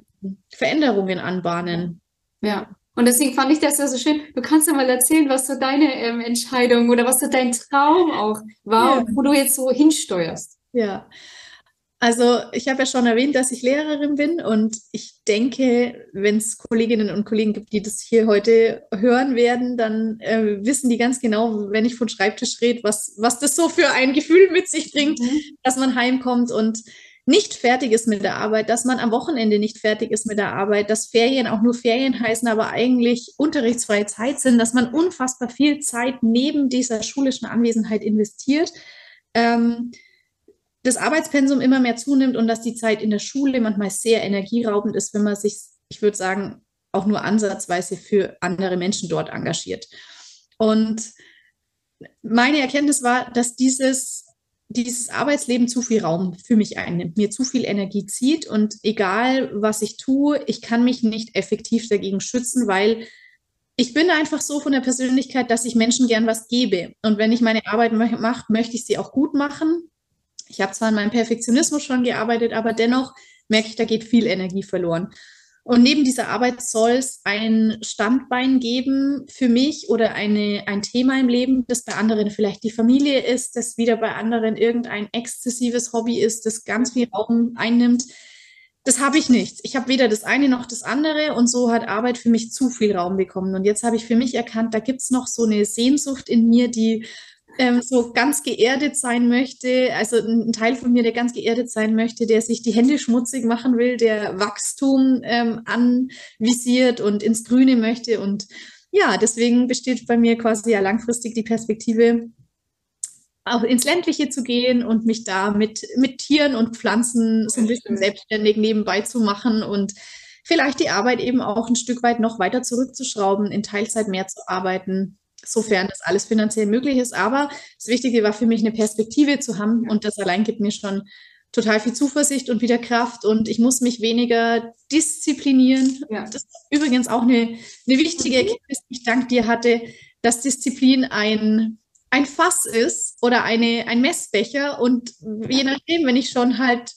Veränderungen anbahnen.
Ja, und deswegen fand ich das ja so schön. Du kannst ja mal erzählen, was so deine ähm, Entscheidung oder was so dein Traum auch war, ja. wo du jetzt so hinsteuerst.
Ja. Also ich habe ja schon erwähnt, dass ich Lehrerin bin und ich denke, wenn es Kolleginnen und Kollegen gibt, die das hier heute hören werden, dann äh, wissen die ganz genau, wenn ich von Schreibtisch rede, was, was das so für ein Gefühl mit sich bringt, mhm. dass man heimkommt und nicht fertig ist mit der Arbeit, dass man am Wochenende nicht fertig ist mit der Arbeit, dass Ferien auch nur Ferien heißen, aber eigentlich unterrichtsfreie Zeit sind, dass man unfassbar viel Zeit neben dieser schulischen Anwesenheit investiert. Ähm, das Arbeitspensum immer mehr zunimmt und dass die Zeit in der Schule manchmal sehr energieraubend ist, wenn man sich, ich würde sagen, auch nur ansatzweise für andere Menschen dort engagiert. Und meine Erkenntnis war, dass dieses, dieses Arbeitsleben zu viel Raum für mich einnimmt, mir zu viel Energie zieht und egal was ich tue, ich kann mich nicht effektiv dagegen schützen, weil ich bin einfach so von der Persönlichkeit, dass ich Menschen gern was gebe. Und wenn ich meine Arbeit mache, möchte ich sie auch gut machen. Ich habe zwar an meinem Perfektionismus schon gearbeitet, aber dennoch merke ich, da geht viel Energie verloren. Und neben dieser Arbeit soll es ein Standbein geben für mich oder eine, ein Thema im Leben, das bei anderen vielleicht die Familie ist, das wieder bei anderen irgendein exzessives Hobby ist, das ganz viel Raum einnimmt. Das habe ich nicht. Ich habe weder das eine noch das andere und so hat Arbeit für mich zu viel Raum bekommen. Und jetzt habe ich für mich erkannt, da gibt es noch so eine Sehnsucht in mir, die ähm, so ganz geerdet sein möchte, also ein Teil von mir, der ganz geerdet sein möchte, der sich die Hände schmutzig machen will, der Wachstum ähm, anvisiert und ins Grüne möchte. Und ja, deswegen besteht bei mir quasi ja langfristig die Perspektive, auch ins Ländliche zu gehen und mich da mit, mit Tieren und Pflanzen so ein bisschen selbstständig nebenbei zu machen und vielleicht die Arbeit eben auch ein Stück weit noch weiter zurückzuschrauben, in Teilzeit mehr zu arbeiten sofern das alles finanziell möglich ist. Aber das Wichtige war für mich, eine Perspektive zu haben und das allein gibt mir schon total viel Zuversicht und wieder Kraft und ich muss mich weniger disziplinieren. Ja. Das ist übrigens auch eine, eine wichtige Erkenntnis, die ich dank dir hatte, dass Disziplin ein, ein Fass ist oder eine, ein Messbecher und je nachdem, wenn ich schon halt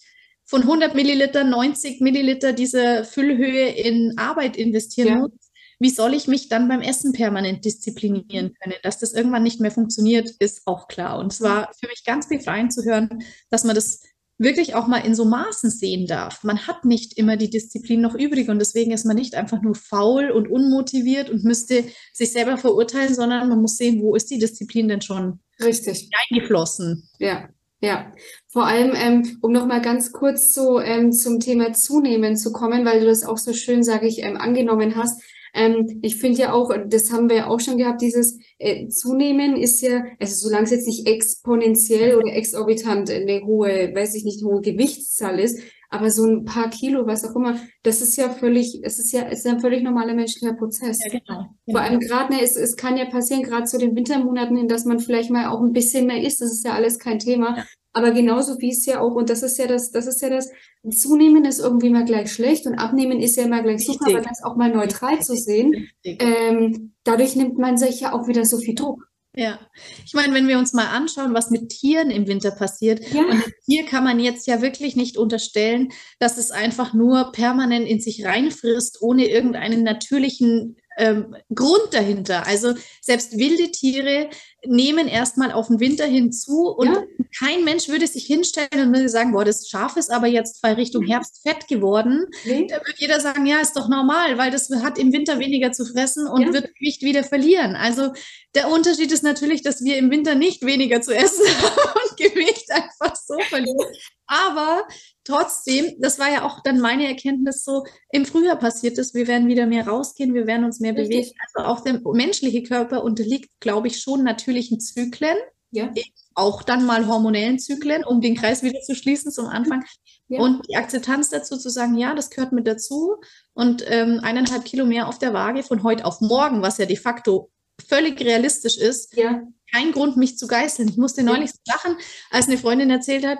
von 100 Milliliter 90 Milliliter dieser Füllhöhe in Arbeit investieren ja. muss, wie soll ich mich dann beim Essen permanent disziplinieren können? Dass das irgendwann nicht mehr funktioniert, ist auch klar. Und es war für mich ganz befreiend zu hören, dass man das wirklich auch mal in so Maßen sehen darf. Man hat nicht immer die Disziplin noch übrig und deswegen ist man nicht einfach nur faul und unmotiviert und müsste sich selber verurteilen, sondern man muss sehen, wo ist die Disziplin denn schon
richtig
eingeflossen.
Ja, ja, vor allem, ähm, um nochmal ganz kurz so ähm, zum Thema Zunehmen zu kommen, weil du das auch so schön, sage ich, ähm, angenommen hast. Ähm, ich finde ja auch, das haben wir ja auch schon gehabt, dieses äh, Zunehmen ist ja, also solange es jetzt nicht exponentiell oder exorbitant eine hohe, weiß ich nicht, hohe Gewichtszahl ist, aber so ein paar Kilo, was auch immer, das ist ja völlig, es ist ja, es ist ein völlig normaler menschlicher Prozess. Ja, genau. Vor allem gerade, ne, es, es kann ja passieren, gerade zu den Wintermonaten, dass man vielleicht mal auch ein bisschen mehr isst, das ist ja alles kein Thema. Ja. Aber genauso wie es ja auch, und das ist ja das, das ist ja das, zunehmen ist irgendwie mal gleich schlecht und abnehmen ist ja immer gleich super, aber das auch mal neutral Richtig. zu sehen, ähm, dadurch nimmt man sich ja auch wieder so viel Druck.
Ja, ich meine, wenn wir uns mal anschauen, was mit Tieren im Winter passiert, ja. und hier kann man jetzt ja wirklich nicht unterstellen, dass es einfach nur permanent in sich reinfrisst, ohne irgendeinen natürlichen ähm, Grund dahinter. Also selbst wilde Tiere nehmen erstmal auf den Winter hinzu und ja. kein Mensch würde sich hinstellen und würde sagen, boah, das Schaf ist aber jetzt bei Richtung Herbst fett geworden. Nee. Da wird jeder sagen, ja, ist doch normal, weil das hat im Winter weniger zu fressen und ja. wird Gewicht wieder verlieren. Also der Unterschied ist natürlich, dass wir im Winter nicht weniger zu essen haben und Gewicht einfach so verlieren. Aber trotzdem, das war ja auch dann meine Erkenntnis so, im Frühjahr passiert es, wir werden wieder mehr rausgehen, wir werden uns mehr Richtig. bewegen. Also auch der menschliche Körper unterliegt, glaube ich, schon natürlichen Zyklen. Ja. Auch dann mal hormonellen Zyklen, um den Kreis wieder zu schließen zum Anfang. Ja. Und die Akzeptanz dazu zu sagen, ja, das gehört mit dazu. Und ähm, eineinhalb Kilo mehr auf der Waage von heute auf morgen, was ja de facto völlig realistisch ist, ja. kein Grund, mich zu geißeln. Ich musste neulich ja. lachen, als eine Freundin erzählt hat,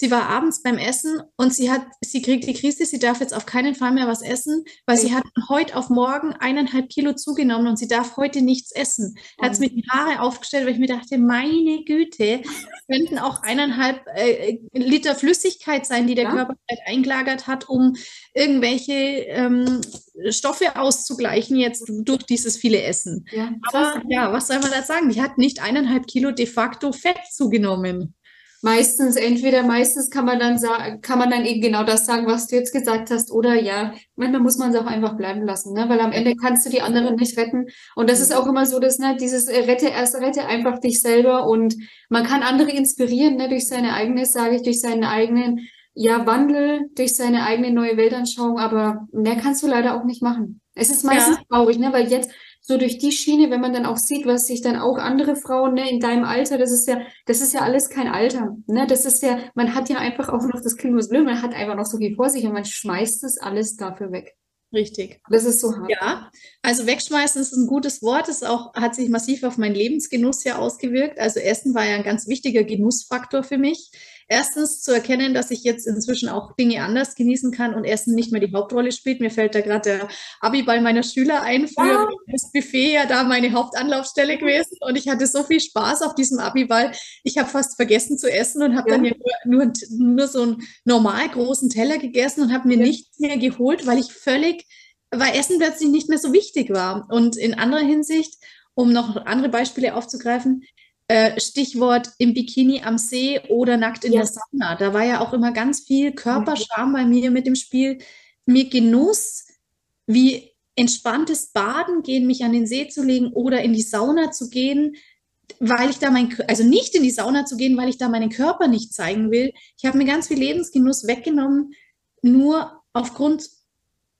sie war abends beim Essen und sie hat, sie kriegt die Krise, sie darf jetzt auf keinen Fall mehr was essen, weil okay. sie hat von heute auf morgen eineinhalb Kilo zugenommen und sie darf heute nichts essen. Da hat sie mir die Haare aufgestellt, weil ich mir dachte, meine Güte, könnten auch eineinhalb äh, Liter Flüssigkeit sein, die der ja. Körper vielleicht eingelagert hat, um irgendwelche ähm, Stoffe auszugleichen jetzt durch dieses viele Essen. Ja, Aber ja, was soll man da sagen? Die hat nicht eineinhalb Kilo de facto Fett zugenommen
meistens entweder meistens kann man dann sagen, kann man dann eben genau das sagen, was du jetzt gesagt hast, oder ja, manchmal muss man es auch einfach bleiben lassen, ne? Weil am Ende kannst du die anderen nicht retten. Und das ist auch immer so, dass ne, dieses äh, rette erst rette einfach dich selber und man kann andere inspirieren, ne, durch seine eigene, sage ich, durch seinen eigenen ja, Wandel durch seine eigene neue Weltanschauung, aber mehr kannst du leider auch nicht machen. Es ist meistens ja. traurig, ne, weil jetzt so durch die Schiene, wenn man dann auch sieht, was sich dann auch andere Frauen ne, in deinem Alter, das ist ja, das ist ja alles kein Alter. Ne? Das ist ja, man hat ja einfach auch noch das Kind blöd, man hat einfach noch so viel vor sich und man schmeißt das alles dafür weg.
Richtig.
Das ist so hart.
Ja, also wegschmeißen ist ein gutes Wort. Es auch, hat sich massiv auf meinen Lebensgenuss ja ausgewirkt. Also Essen war ja ein ganz wichtiger Genussfaktor für mich erstens zu erkennen, dass ich jetzt inzwischen auch Dinge anders genießen kann und Essen nicht mehr die Hauptrolle spielt. Mir fällt da gerade der Abiball meiner Schüler ein. Früher ja. das Buffet ja da meine Hauptanlaufstelle gewesen und ich hatte so viel Spaß auf diesem Abiball. Ich habe fast vergessen zu essen und habe ja. dann ja nur, nur, nur, so einen normal großen Teller gegessen und habe mir ja. nichts mehr geholt, weil ich völlig, weil Essen plötzlich nicht mehr so wichtig war. Und in anderer Hinsicht, um noch andere Beispiele aufzugreifen, äh, Stichwort im Bikini am See oder nackt in ja. der Sauna. Da war ja auch immer ganz viel Körperscham bei mir mit dem Spiel. Mir Genuss, wie entspanntes Baden gehen, mich an den See zu legen oder in die Sauna zu gehen, weil ich da mein, also nicht in die Sauna zu gehen, weil ich da meinen Körper nicht zeigen will. Ich habe mir ganz viel Lebensgenuss weggenommen, nur aufgrund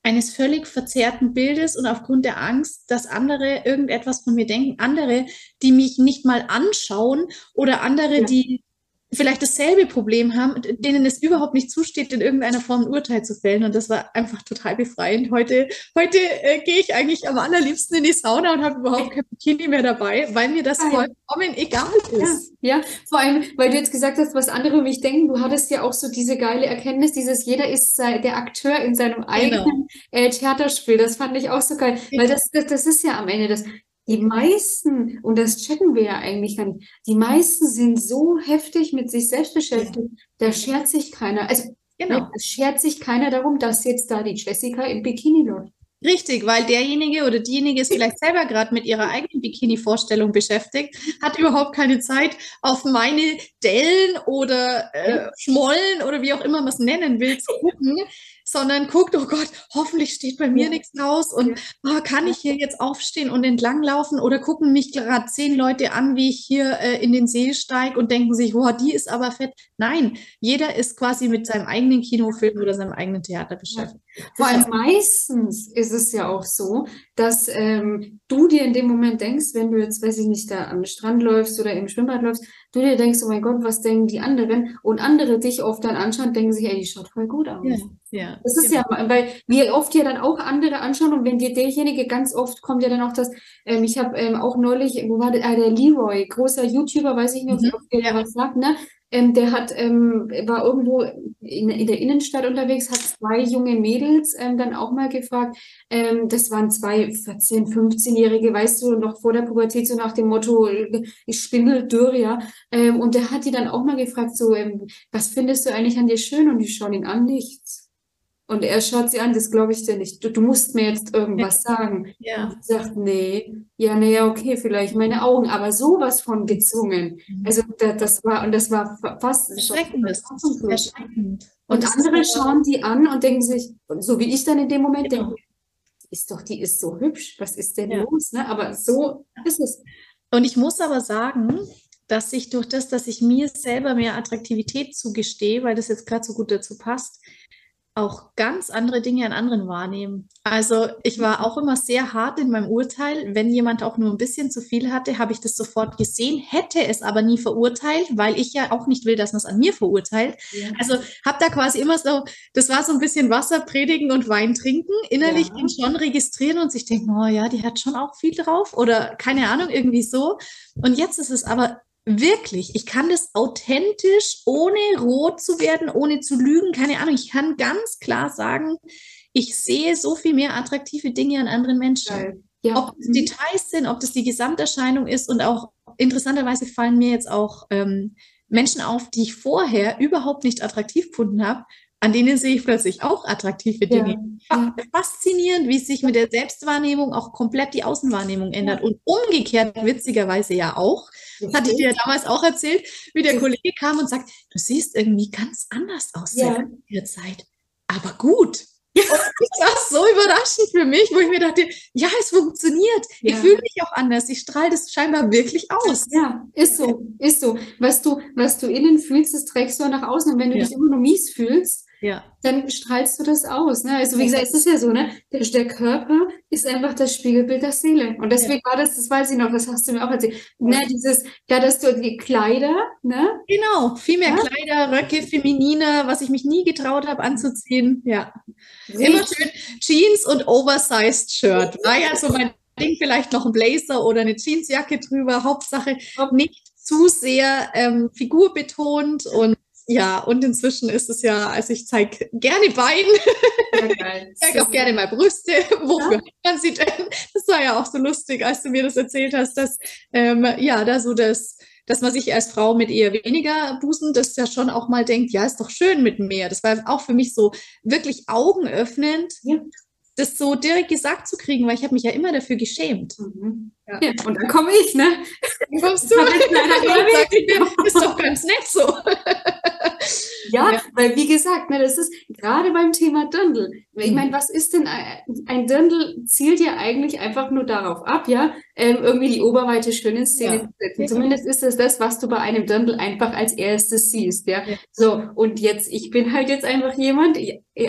eines völlig verzerrten Bildes und aufgrund der Angst, dass andere irgendetwas von mir denken, andere, die mich nicht mal anschauen oder andere, ja. die vielleicht dasselbe Problem haben, denen es überhaupt nicht zusteht, in irgendeiner Form ein Urteil zu fällen. Und das war einfach total befreiend. Heute, heute äh, gehe ich eigentlich am allerliebsten in die Sauna und habe überhaupt kein Bikini mehr dabei, weil mir das vollkommen egal ist.
Ja. ja, vor allem, weil du jetzt gesagt hast, was andere über mich denken. Du hattest ja auch so diese geile Erkenntnis, dieses jeder ist der Akteur in seinem genau. eigenen genau. äh, Theaterspiel. Das fand ich auch so geil, weil das, das, das ist ja am Ende das die meisten, und das checken wir ja eigentlich gar nicht, die meisten sind so heftig mit sich selbst beschäftigt, da schert sich keiner. Also, genau. es schert sich keiner darum, dass jetzt da die Jessica im Bikini läuft.
Richtig, weil derjenige oder diejenige ist vielleicht selber gerade mit ihrer eigenen Bikini-Vorstellung beschäftigt, hat überhaupt keine Zeit, auf meine Dellen oder äh, Schmollen oder wie auch immer man es nennen will, zu gucken, sondern guckt, oh Gott, hoffentlich steht bei mir ja. nichts raus und oh, kann ich hier jetzt aufstehen und entlanglaufen oder gucken mich gerade zehn Leute an, wie ich hier äh, in den See steige und denken sich, oh, die ist aber fett. Nein, jeder ist quasi mit seinem eigenen Kinofilm oder seinem eigenen Theater beschäftigt.
Ja. Vor allem meistens ist es ja auch so, dass ähm, du dir in dem Moment denkst, wenn du jetzt, weiß ich nicht, da am Strand läufst oder im Schwimmbad läufst, du dir denkst, oh mein Gott, was denken die anderen? Und andere dich oft dann anschauen denken sich, ey, die schaut voll gut aus. Ja. Ja, das ist genau. ja, weil wir oft ja dann auch andere anschauen und wenn dir derjenige ganz oft kommt ja dann auch das, ähm, ich habe ähm, auch neulich, wo war der, äh, der Leroy, großer YouTuber, weiß ich nicht, ob mhm. der was sagt, ne? Ähm, der hat, ähm, war irgendwo in, in, der Innenstadt unterwegs, hat zwei junge Mädels ähm, dann auch mal gefragt. Ähm, das waren zwei 14-, 15-Jährige, weißt du, noch vor der Pubertät, so nach dem Motto, ich spindel dürr, ja. Ähm, und der hat die dann auch mal gefragt, so, ähm, was findest du eigentlich an dir schön? Und die schauen ihn an, nichts. Und er schaut sie an, das glaube ich dir nicht. Du, du, musst mir jetzt irgendwas ja. sagen. Ja. Und sie sagt, nee, ja, nee, okay, vielleicht meine Augen, aber sowas von gezwungen. Mhm. Also das, das war, und das war fast
erschreckend.
erschreckend. Und, und andere schauen die an und denken sich, so wie ich dann in dem Moment genau. denke, ist doch, die ist so hübsch, was ist denn ja. los? Ne? Aber so ist es.
Und ich muss aber sagen, dass ich durch das, dass ich mir selber mehr Attraktivität zugestehe, weil das jetzt gerade so gut dazu passt, auch ganz andere Dinge an anderen wahrnehmen. Also ich war auch immer sehr hart in meinem Urteil. Wenn jemand auch nur ein bisschen zu viel hatte, habe ich das sofort gesehen, hätte es aber nie verurteilt, weil ich ja auch nicht will, dass man es an mir verurteilt. Ja. Also habe da quasi immer so, das war so ein bisschen Wasser predigen und Wein trinken, innerlich ja. schon registrieren und sich denken, oh ja, die hat schon auch viel drauf oder keine Ahnung, irgendwie so. Und jetzt ist es aber Wirklich, ich kann das authentisch, ohne rot zu werden, ohne zu lügen, keine Ahnung. Ich kann ganz klar sagen, ich sehe so viel mehr attraktive Dinge an anderen Menschen. Ja. Ob es Details sind, ob das die Gesamterscheinung ist und auch interessanterweise fallen mir jetzt auch ähm, Menschen auf, die ich vorher überhaupt nicht attraktiv gefunden habe, an denen sehe ich plötzlich auch attraktive Dinge. Ja. Faszinierend, wie sich mit der Selbstwahrnehmung auch komplett die Außenwahrnehmung ändert. Und umgekehrt witzigerweise ja auch. Das hatte ich dir ja damals auch erzählt, wie der Kollege kam und sagt, du siehst irgendwie ganz anders aus ja. der Zeit. Aber gut. Und ich war so überraschend für mich, wo ich mir dachte, ja, es funktioniert. Ja. Ich fühle mich auch anders. Ich strahle das scheinbar wirklich aus.
Ja, ist so, ist so. Was du, was du innen fühlst, das trägst du auch nach außen. Und wenn du ja. dich immer nur mies fühlst, ja. dann strahlst du das aus. Ne? Also wie gesagt, es ist ja so, ne? Der, der, Körper ist einfach das Spiegelbild der Seele. Und deswegen ja. war das, das weiß ich noch, das hast du mir auch erzählt. Ne, dieses, da dass du die Kleider, ne?
Genau, viel mehr ja? Kleider, Röcke, femininer, was ich mich nie getraut habe anzuziehen. Ja. Richtig. Immer schön Jeans und Oversized Shirt. War ja so mein Ding, vielleicht noch ein Blazer oder eine Jeansjacke drüber. Hauptsache nicht zu sehr ähm, figurbetont und ja, und inzwischen ist es ja, also ich zeige gerne Beine, ich zeige auch gerne mal Brüste. Wofür ja. man sie denn? Das war ja auch so lustig, als du mir das erzählt hast, dass ähm, ja, da so das, dass man sich als Frau mit eher weniger Busen, das ja schon auch mal denkt, ja, ist doch schön mit mehr. Das war auch für mich so wirklich augenöffnend. Ja das so direkt gesagt zu kriegen, weil ich habe mich ja immer dafür geschämt.
Mhm. Ja. ja. und dann komme ich, ne?
Dann kommst du. Das ist doch ganz nett so.
Ja, ja, weil wie gesagt, ne, das ist gerade beim Thema Dirndl. Ich meine, mhm. was ist denn ein, Dirndl zielt ja eigentlich einfach nur darauf ab, ja, ähm, irgendwie die Oberweite schön in Szene zu setzen. Zumindest ist es das, was du bei einem Dirndl einfach als erstes siehst, ja. So, und jetzt, ich bin halt jetzt einfach jemand,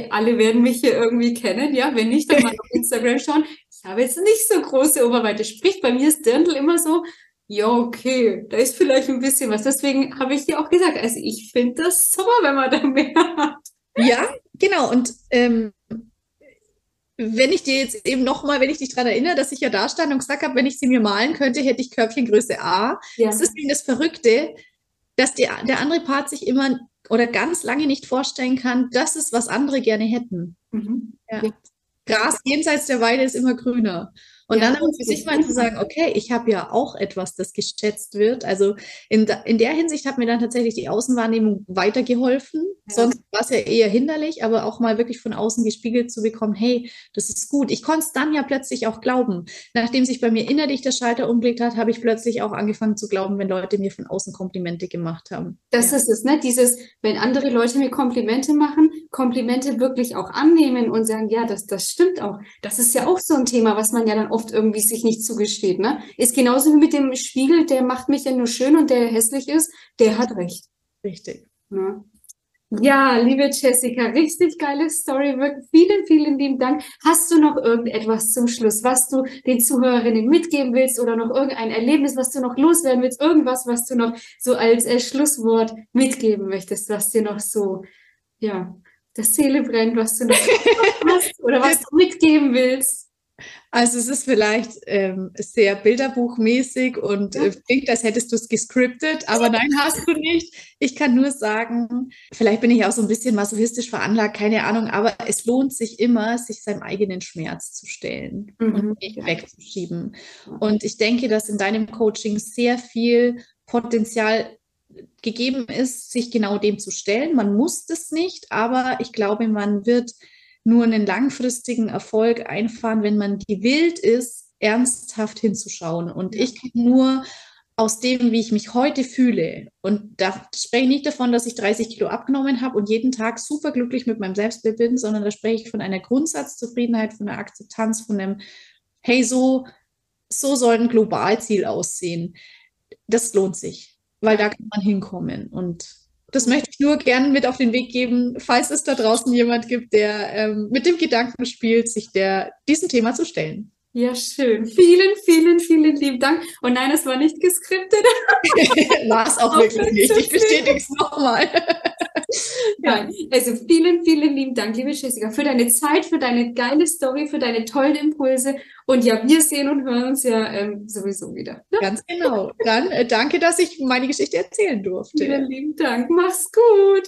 alle werden mich hier irgendwie kennen, ja, wenn nicht, dann mal auf Instagram schauen. Ich habe jetzt nicht so große Oberweite. Sprich, bei mir ist Dirndl immer so, ja, okay, da ist vielleicht ein bisschen was. Deswegen habe ich dir auch gesagt, also ich finde das super, wenn man da mehr hat.
Ja, genau. Und ähm, wenn ich dir jetzt eben nochmal, wenn ich dich daran erinnere, dass ich ja da stand und gesagt habe, wenn ich sie mir malen könnte, hätte ich Körbchengröße A. Ja. Das ist eben das Verrückte, dass die, der andere Part sich immer oder ganz lange nicht vorstellen kann, das ist, was andere gerne hätten. Mhm. Ja. Gras jenseits der Weide ist immer grüner. Und ja, dann für sich mal zu sagen, okay, ich habe ja auch etwas, das geschätzt wird. Also in, in der Hinsicht hat mir dann tatsächlich die Außenwahrnehmung weitergeholfen. Ja. Sonst war es ja eher hinderlich, aber auch mal wirklich von außen gespiegelt zu bekommen, hey, das ist gut. Ich konnte es dann ja plötzlich auch glauben. Nachdem sich bei mir innerlich der Schalter umgelegt hat, habe ich plötzlich auch angefangen zu glauben, wenn Leute mir von außen Komplimente gemacht haben.
Das ja. ist es, ne? Dieses, wenn andere Leute mir Komplimente machen, Komplimente wirklich auch annehmen und sagen, ja, das, das stimmt auch. Das ist ja auch so ein Thema, was man ja dann oft irgendwie sich nicht zugesteht. Ne? Ist genauso wie mit dem Spiegel, der macht mich ja nur schön und der hässlich ist, der hat recht.
Richtig.
Ne? Ja, liebe Jessica, richtig geile Story. Wirklich vielen, vielen lieben Dank. Hast du noch irgendetwas zum Schluss, was du den Zuhörerinnen mitgeben willst oder noch irgendein Erlebnis, was du noch loswerden willst? Irgendwas, was du noch so als äh, Schlusswort mitgeben möchtest, was dir noch so, ja, der Seele brennt, was du noch hast oder was du mitgeben willst?
Also es ist vielleicht ähm, sehr bilderbuchmäßig und ja. äh, klingt, als hättest du es gescriptet, aber nein, hast du nicht. Ich kann nur sagen, vielleicht bin ich auch so ein bisschen masochistisch veranlagt, keine Ahnung, aber es lohnt sich immer, sich seinem eigenen Schmerz zu stellen mhm. und nicht wegzuschieben. Und ich denke, dass in deinem Coaching sehr viel Potenzial gegeben ist, sich genau dem zu stellen. Man muss das nicht, aber ich glaube, man wird nur einen langfristigen Erfolg einfahren, wenn man gewillt ist, ernsthaft hinzuschauen. Und ich kann nur aus dem, wie ich mich heute fühle, und da spreche ich nicht davon, dass ich 30 Kilo abgenommen habe und jeden Tag super glücklich mit meinem Selbstbild bin, sondern da spreche ich von einer Grundsatzzufriedenheit, von einer Akzeptanz, von einem, hey, so, so soll ein Globalziel aussehen. Das lohnt sich, weil da kann man hinkommen. Und das möchte ich nur gerne mit auf den Weg geben, falls es da draußen jemand gibt, der ähm, mit dem Gedanken spielt, sich der, diesem Thema zu stellen.
Ja, schön. Vielen, vielen, vielen lieben Dank. Und nein, es war nicht geskriptet.
war es auch wirklich nicht. Ich bestätige es nochmal.
ja, also vielen, vielen lieben Dank, liebe Jessica, für deine Zeit, für deine geile Story, für deine tollen Impulse. Und ja, wir sehen und hören uns ja ähm, sowieso wieder.
Ja? Ganz genau. Dann äh, danke, dass ich meine Geschichte erzählen durfte.
Vielen lieben Dank. Mach's gut.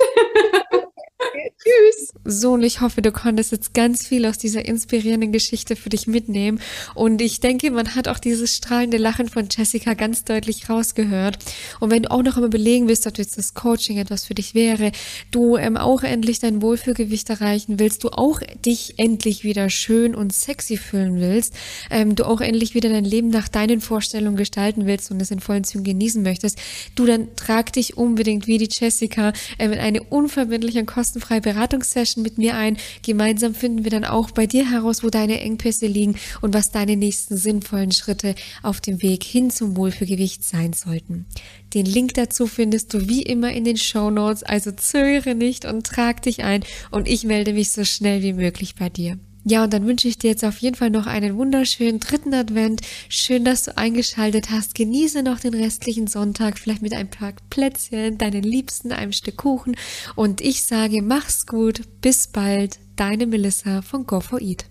Tschüss. So, und ich hoffe, du konntest jetzt ganz viel aus dieser inspirierenden Geschichte für dich mitnehmen. Und ich denke, man hat auch dieses strahlende Lachen von Jessica ganz deutlich rausgehört. Und wenn du auch noch einmal belegen willst, ob jetzt das Coaching etwas für dich wäre, du ähm, auch endlich dein Wohlfühlgewicht erreichen willst, du auch dich endlich wieder schön und sexy fühlen willst, ähm, du auch endlich wieder dein Leben nach deinen Vorstellungen gestalten willst und es in vollen Zügen genießen möchtest, du dann trag dich unbedingt wie die Jessica ähm, in eine unverbindliche Kosten kostenfreie Beratungssession mit mir ein. Gemeinsam finden wir dann auch bei dir heraus, wo deine Engpässe liegen und was deine nächsten sinnvollen Schritte auf dem Weg hin zum Wohlfühlgewicht sein sollten. Den Link dazu findest du wie immer in den Show Notes, also zögere nicht und trag dich ein und ich melde mich so schnell wie möglich bei dir. Ja, und dann wünsche ich dir jetzt auf jeden Fall noch einen wunderschönen dritten Advent. Schön, dass du eingeschaltet hast. Genieße noch den restlichen Sonntag, vielleicht mit ein paar Plätzchen, deinen Liebsten, einem Stück Kuchen. Und ich sage, mach's gut. Bis bald. Deine Melissa von Go for Eat.